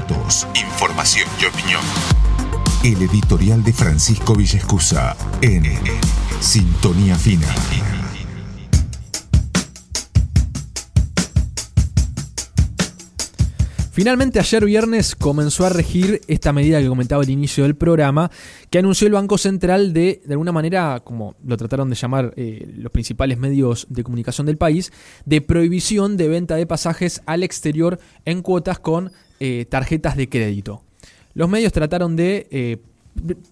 datos, información y opinión. El editorial de Francisco Villescusa en Sintonía Fina. Finalmente ayer viernes comenzó a regir esta medida que comentaba al inicio del programa, que anunció el Banco Central de, de alguna manera, como lo trataron de llamar eh, los principales medios de comunicación del país, de prohibición de venta de pasajes al exterior en cuotas con eh, tarjetas de crédito. Los medios trataron de eh,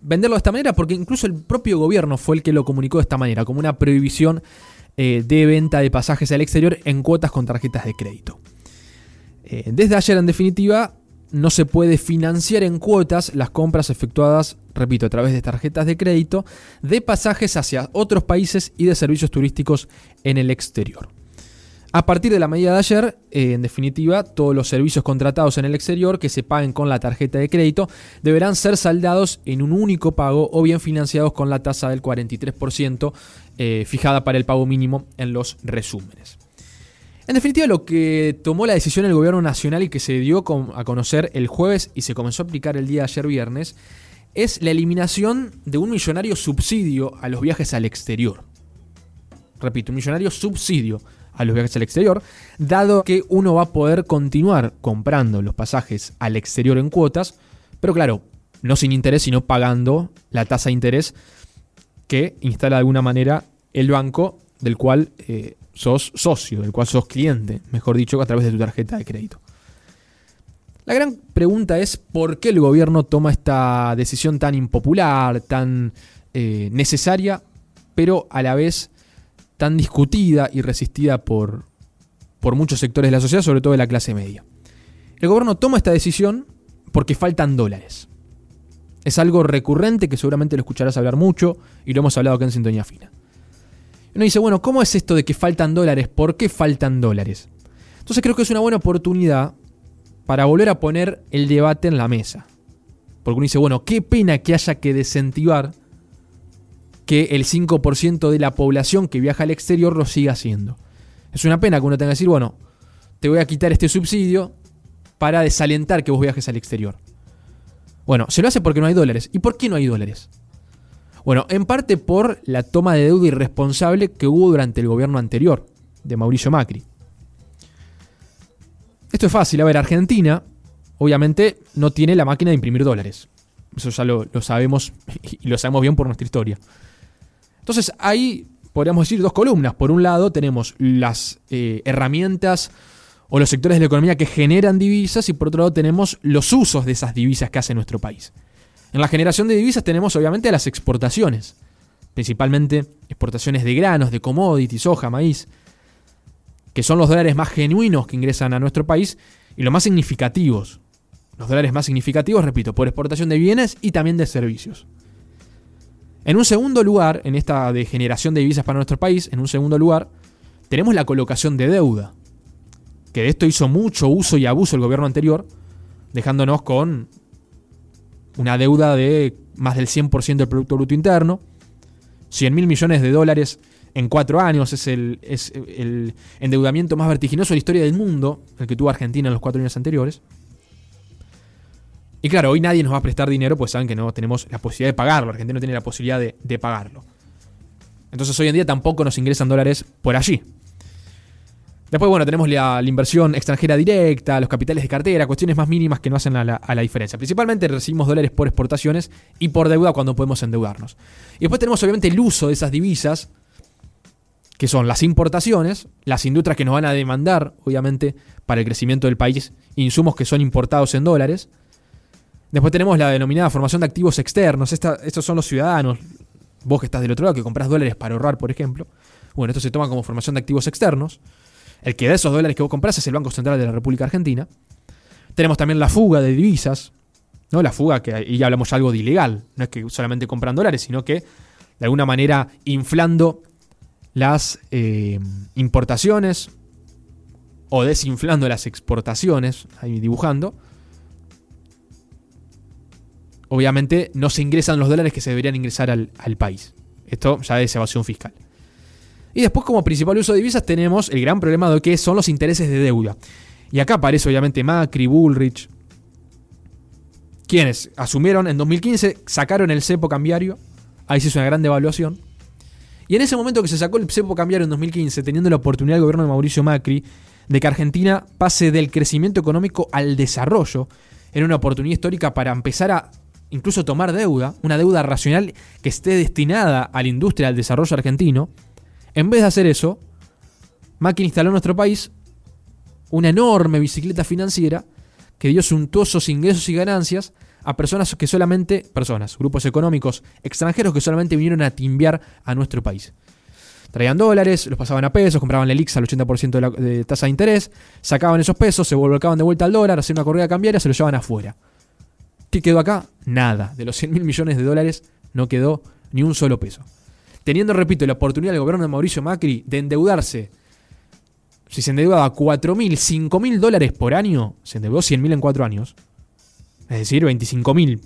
venderlo de esta manera porque incluso el propio gobierno fue el que lo comunicó de esta manera, como una prohibición de venta de pasajes al exterior en cuotas con tarjetas de crédito. Eh, desde ayer, en definitiva, no se puede financiar en cuotas las compras efectuadas, repito, a través de tarjetas de crédito, de pasajes hacia otros países y de servicios turísticos en el exterior. A partir de la medida de ayer, eh, en definitiva, todos los servicios contratados en el exterior que se paguen con la tarjeta de crédito deberán ser saldados en un único pago o bien financiados con la tasa del 43% eh, fijada para el pago mínimo en los resúmenes. En definitiva, lo que tomó la decisión el gobierno nacional y que se dio a conocer el jueves y se comenzó a aplicar el día de ayer viernes es la eliminación de un millonario subsidio a los viajes al exterior. Repito, un millonario subsidio a los viajes al exterior, dado que uno va a poder continuar comprando los pasajes al exterior en cuotas, pero claro, no sin interés, sino pagando la tasa de interés que instala de alguna manera el banco del cual eh, sos socio, del cual sos cliente, mejor dicho, a través de tu tarjeta de crédito. La gran pregunta es por qué el gobierno toma esta decisión tan impopular, tan eh, necesaria, pero a la vez tan discutida y resistida por, por muchos sectores de la sociedad, sobre todo de la clase media. El gobierno toma esta decisión porque faltan dólares. Es algo recurrente que seguramente lo escucharás hablar mucho y lo hemos hablado acá en Sintonía Fina. Uno dice, bueno, ¿cómo es esto de que faltan dólares? ¿Por qué faltan dólares? Entonces creo que es una buena oportunidad para volver a poner el debate en la mesa. Porque uno dice, bueno, qué pena que haya que desentivar que el 5% de la población que viaja al exterior lo siga haciendo. Es una pena que uno tenga que decir, bueno, te voy a quitar este subsidio para desalentar que vos viajes al exterior. Bueno, se lo hace porque no hay dólares. ¿Y por qué no hay dólares? Bueno, en parte por la toma de deuda irresponsable que hubo durante el gobierno anterior, de Mauricio Macri. Esto es fácil, a ver, Argentina obviamente no tiene la máquina de imprimir dólares. Eso ya lo, sabemos y lo sabemos bien por nuestra historia. Entonces ahí podríamos decir dos columnas. Por un lado tenemos las eh, herramientas o los sectores de la economía que generan divisas y por otro lado tenemos los usos de esas divisas que hace nuestro país. En la generación de divisas tenemos obviamente las exportaciones, principalmente exportaciones de granos, de commodities, soja, maíz, que son los dólares más genuinos que ingresan a nuestro país y los más significativos. Los dólares más significativos, repito, por exportación de bienes y también de servicios. En un segundo lugar, en esta de generación de divisas para nuestro país, en un segundo lugar, tenemos la colocación de deuda, que de esto hizo mucho uso y abuso el gobierno anterior, dejándonos con una deuda de más del 100% del Producto Bruto Interno, 100 mil millones de dólares en cuatro años, es el, endeudamiento más vertiginoso de la historia del mundo, el que tuvo Argentina en los cuatro años anteriores. Y claro, hoy nadie nos va a prestar dinero, pues saben que no tenemos la posibilidad de pagarlo, Argentina no tiene la posibilidad de, de pagarlo. Entonces hoy en día tampoco nos ingresan dólares por allí. Después, bueno, tenemos la, inversión extranjera directa, los capitales de cartera, cuestiones más mínimas que no hacen a la, diferencia. Principalmente recibimos dólares por exportaciones y por deuda cuando podemos endeudarnos. Y después tenemos obviamente el uso de esas divisas, que son las importaciones, las industrias que nos van a demandar, obviamente, para el crecimiento del país, insumos que son importados en dólares. Después tenemos la denominada formación de activos externos. estos son los ciudadanos, vos que estás del otro lado, que compras dólares para ahorrar, por ejemplo. Bueno, esto se toma como formación de activos externos. El que da esos dólares que vos compras es el Banco Central de la República Argentina. Tenemos también la fuga de divisas, ¿no? La fuga, que ahí hablamos algo de ilegal. No es que solamente compran dólares, sino que de alguna manera inflando las eh, importaciones o desinflando las exportaciones, ahí dibujando. Obviamente no se ingresan los dólares que se deberían ingresar al, al país. Esto ya es evasión fiscal. Y después como principal uso de divisas tenemos el gran problema de que son los intereses de deuda. Y acá aparece obviamente Macri, Bullrich, quienes asumieron en 2015, sacaron el cepo cambiario, ahí se hizo una gran devaluación. Y en ese momento que se sacó el cepo cambiario en 2015, teniendo la oportunidad del gobierno de Mauricio Macri de que Argentina pase del crecimiento económico al desarrollo, era una oportunidad histórica para empezar a incluso tomar deuda, una deuda racional que esté destinada a la industria, al desarrollo argentino. En vez de hacer eso, Macri instaló en nuestro país una enorme bicicleta financiera que dio suntuosos ingresos y ganancias a personas que solamente, personas, grupos económicos extranjeros que solamente vinieron a timbiar a nuestro país. Traían dólares, los pasaban a pesos, compraban la elix al 80% de, la, de tasa de interés, sacaban esos pesos, se volcaban de vuelta al dólar, hacían una corrida cambiaria, se los llevaban afuera. ¿Qué quedó acá? Nada. De los 100 mil millones de dólares no quedó ni un solo peso. Teniendo, repito, la oportunidad del gobierno de Mauricio Macri de endeudarse si se endeudaba 4.000, 5.000 dólares por año, se endeudó 100.000 en 4 años. Es decir, 25.000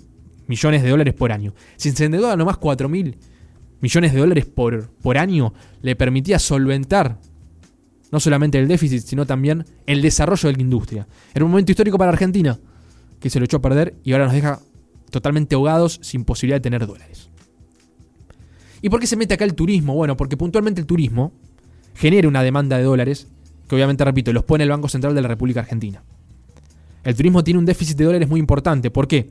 millones de dólares por año. Si se endeudaba nomás 4.000 millones de dólares por, por año, le permitía solventar no solamente el déficit, sino también el desarrollo de la industria. Era un momento histórico para Argentina, que se lo echó a perder y ahora nos deja totalmente ahogados sin posibilidad de tener dólares. ¿Y por qué se mete acá el turismo? Bueno, porque puntualmente el turismo genera una demanda de dólares que obviamente, repito, los pone el Banco Central de la República Argentina. El turismo tiene un déficit de dólares muy importante. ¿Por qué?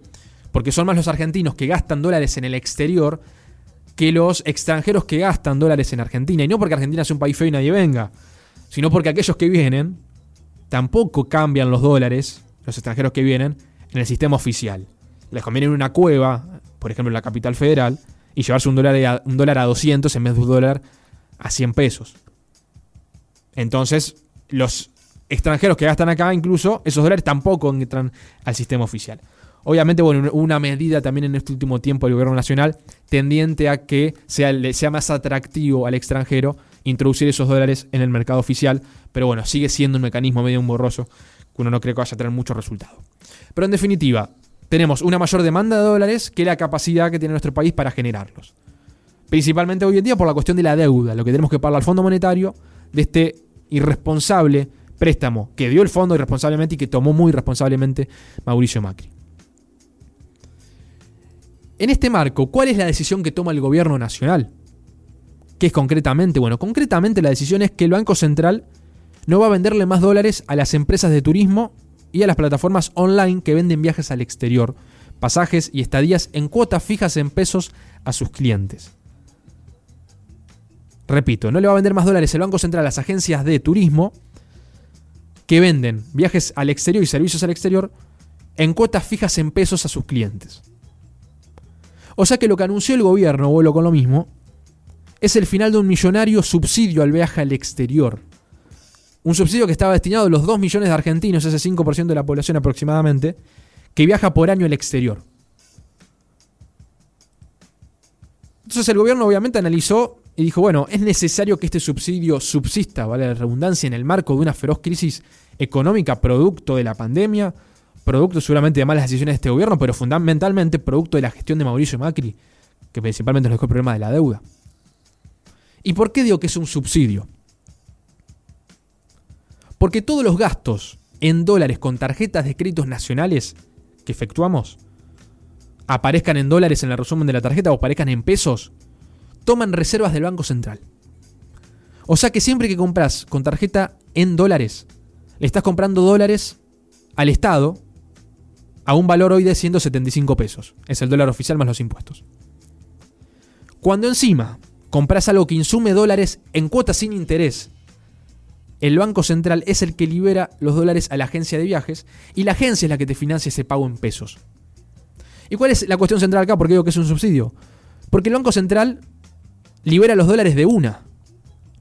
Porque son más los argentinos que gastan dólares en el exterior que los extranjeros que gastan dólares en Argentina. Y no porque Argentina sea un país feo y nadie venga, sino porque aquellos que vienen tampoco cambian los dólares, los extranjeros que vienen, en el sistema oficial. Les conviene en una cueva, por ejemplo en la capital federal, y llevarse un dólar a, un dólar a 200 en vez de un dólar a 100 pesos. Entonces, los extranjeros que gastan acá, incluso esos dólares tampoco entran al sistema oficial. Obviamente, bueno, una medida también en este último tiempo del gobierno nacional tendiente a que sea, sea más atractivo al extranjero introducir esos dólares en el mercado oficial, pero bueno, sigue siendo un mecanismo medio borroso que uno no cree que vaya a tener mucho resultado. Pero en definitiva, tenemos una mayor demanda de dólares que la capacidad que tiene nuestro país para generarlos. Principalmente hoy en día por la cuestión de la deuda, lo que tenemos que pagar al Fondo Monetario de este irresponsable préstamo que dio el fondo irresponsablemente y que tomó muy irresponsablemente Mauricio Macri. En este marco, ¿cuál es la decisión que toma el gobierno nacional? ¿Qué es concretamente? Bueno, concretamente la decisión es que el Banco Central no va a venderle más dólares a las empresas de turismo y a las plataformas online que venden viajes al exterior, pasajes y estadías en cuotas fijas en pesos a sus clientes. Repito, no le va a vender más dólares el Banco Central a las agencias de turismo que venden viajes al exterior y servicios al exterior en cuotas fijas en pesos a sus clientes. O sea que lo que anunció el gobierno, vuelo con lo mismo, es el final de un millonario subsidio al viaje al exterior. Un subsidio que estaba destinado a los 2 millones de argentinos, ese 5% de la población aproximadamente, que viaja por año al exterior. Entonces el gobierno obviamente analizó y dijo, bueno, es necesario que este subsidio subsista, vale la redundancia, en el marco de una feroz crisis económica producto de la pandemia, producto seguramente de malas decisiones de este gobierno, pero fundamentalmente producto de la gestión de Mauricio Macri, que principalmente nos dejó el problema de la deuda. ¿Y por qué digo que es un subsidio? Porque todos los gastos en dólares con tarjetas de créditos nacionales que efectuamos aparezcan en dólares en el resumen de la tarjeta o aparezcan en pesos, toman reservas del Banco Central. O sea que siempre que compras con tarjeta en dólares, le estás comprando dólares al Estado a un valor hoy de 175 pesos. Es el dólar oficial más los impuestos. Cuando encima compras algo que insume dólares en cuotas sin interés, el Banco Central es el que libera los dólares a la agencia de viajes y la agencia es la que te financia ese pago en pesos. ¿Y cuál es la cuestión central acá? Porque digo que es un subsidio. Porque el Banco Central libera los dólares de una.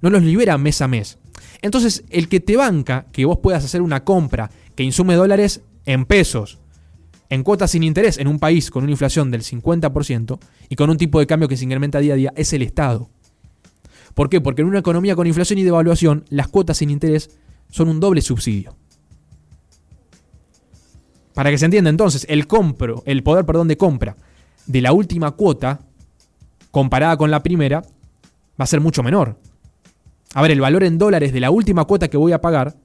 No los libera mes a mes. Entonces, el que te banca que vos puedas hacer una compra que insume dólares en pesos, en cuotas sin interés, en un país con una inflación del 50% y con un tipo de cambio que se incrementa día a día, es el Estado. ¿Por qué? Porque en una economía con inflación y devaluación, las cuotas sin interés son un doble subsidio. Para que se entienda entonces, el compro, el poder perdón, de compra de la última cuota comparada con la primera, va a ser mucho menor. A ver, el valor en dólares de la última cuota que voy a pagar,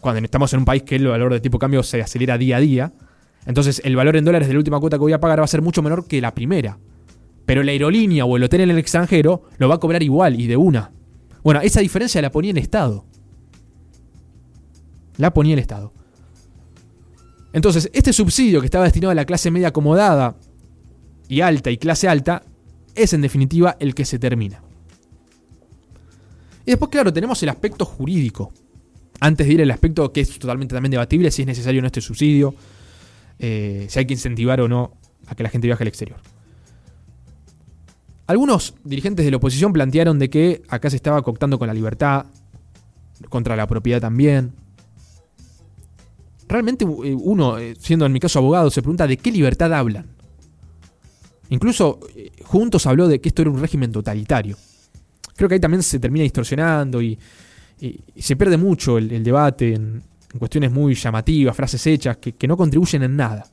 cuando estamos en un país que el valor de tipo cambio se acelera día a día, Entonces el valor en dólares de la última cuota que voy a pagar va a ser mucho menor que la primera. Pero la aerolínea o el hotel en el extranjero lo va a cobrar igual y de una. Bueno, esa diferencia la ponía el Estado. La ponía el Estado. Entonces, este subsidio que estaba destinado a la clase media acomodada y alta y clase alta es en definitiva el que se termina. Y después, claro, tenemos el aspecto jurídico. Antes de ir al aspecto que es totalmente también debatible, si es necesario o no este subsidio, eh, si hay que incentivar o no a que la gente viaje al exterior. Algunos dirigentes de la oposición plantearon de que acá se estaba cooptando con la libertad, contra la propiedad también. Realmente eh, uno, eh, siendo en mi caso abogado, se pregunta de qué libertad hablan. Incluso Juntos habló de que esto era un régimen totalitario. Creo que ahí también se termina distorsionando y, se pierde mucho el, debate en, cuestiones muy llamativas, frases hechas, que, no contribuyen en nada.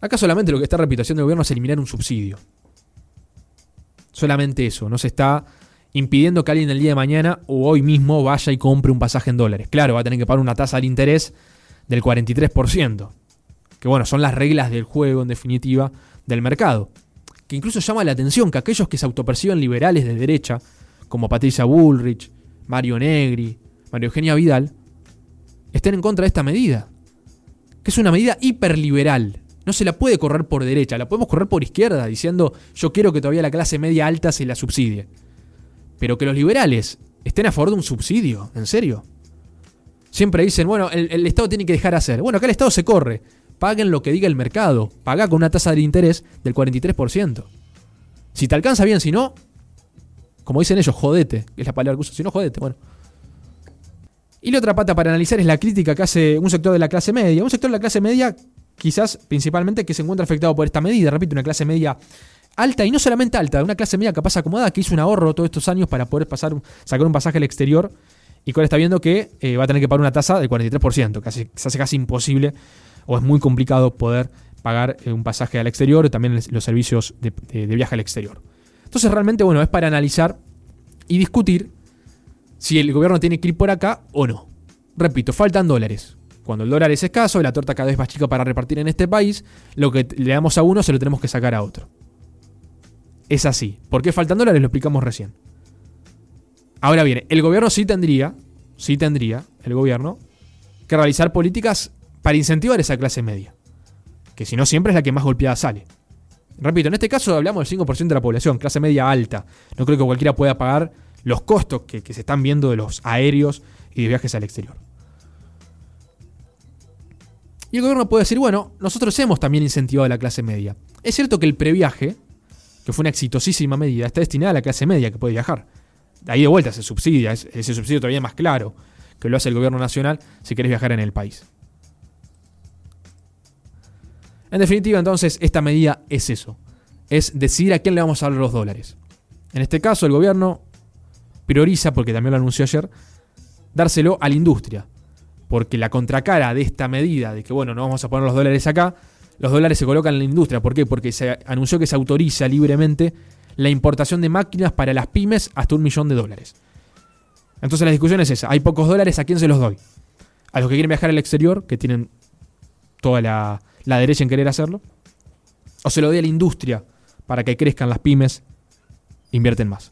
Acá solamente lo que está repitiendo el gobierno es eliminar un subsidio. Solamente eso, no se está impidiendo que alguien el día de mañana o hoy mismo vaya y compre un pasaje en dólares. Claro, va a tener que pagar una tasa de interés del 43%, que bueno, son las reglas del juego en definitiva del mercado que incluso llama la atención que aquellos que se autoperciben liberales de derecha, como Patricia Bullrich, Mario Negri, Mario Eugenia Vidal, estén en contra de esta medida. Que es una medida hiperliberal. No se la puede correr por derecha, la podemos correr por izquierda, diciendo yo quiero que todavía la clase media alta se la subsidie. Pero que los liberales estén a favor de un subsidio, ¿en serio? Siempre dicen, bueno, el, Estado tiene que dejar hacer. Bueno, acá el Estado se corre paguen lo que diga el mercado. Paga con una tasa de interés del 43%. Si te alcanza bien, si no, como dicen ellos, jodete, es la palabra que uso. Si no, jodete, bueno. Y la otra pata para analizar es la crítica que hace un sector de la clase media. Un sector de la clase media, quizás principalmente, que se encuentra afectado por esta medida. Repito, una clase media alta y no solamente alta, una clase media capaz acomodada que hizo un ahorro todos estos años para poder pasar, sacar un pasaje al exterior y que ahora está viendo que eh, va a tener que pagar una tasa del 43%, que se hace casi imposible o es muy complicado poder pagar eh, un pasaje al exterior y también los servicios de, viaje al exterior. Entonces realmente, bueno, es para analizar y discutir si el gobierno tiene que ir por acá o no. Repito, faltan dólares. Cuando el dólar es escaso la torta cada vez más chica para repartir en este país, lo que le damos a uno se lo tenemos que sacar a otro. Es así. ¿Por qué faltan dólares? Lo explicamos recién. Ahora bien, el gobierno sí tendría, sí tendría, el gobierno, que realizar políticas para incentivar esa clase media, que si no siempre es la que más golpeada sale. Repito, en este caso hablamos del 5% de la población, clase media alta. No creo que cualquiera pueda pagar los costos que, se están viendo de los aéreos y de viajes al exterior. Y el gobierno puede decir, bueno, nosotros hemos también incentivado a la clase media. Es cierto que el previaje, que fue una exitosísima medida, está destinada a la clase media que puede viajar. De ahí de vuelta se subsidia, ese subsidio todavía más claro que lo hace el gobierno nacional si querés viajar en el país. En definitiva, entonces, esta medida es eso. Es decidir a quién le vamos a dar los dólares. En este caso, el gobierno prioriza, porque también lo anunció ayer, dárselo a la industria. Porque la contracara de esta medida de que, bueno, no vamos a poner los dólares acá, los dólares se colocan en la industria. ¿Por qué? Porque se anunció que se autoriza libremente la importación de máquinas para las pymes hasta un millón de dólares. Entonces la discusión es esa. Hay pocos dólares, ¿a quién se los doy? A los que quieren viajar al exterior, que tienen toda la, la derecha en querer hacerlo, o se lo dé a la industria para que crezcan las pymes, invierten más.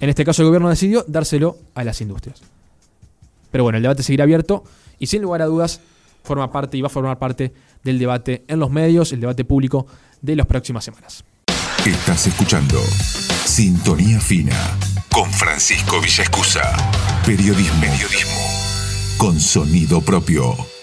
En este caso el gobierno decidió dárselo a las industrias. Pero bueno, el debate seguirá abierto y sin lugar a dudas forma parte y va a formar parte del debate en los medios, el debate público de las próximas semanas. Estás escuchando Sintonía Fina con Francisco Villescusa. Periodismo. Periodismo con sonido propio.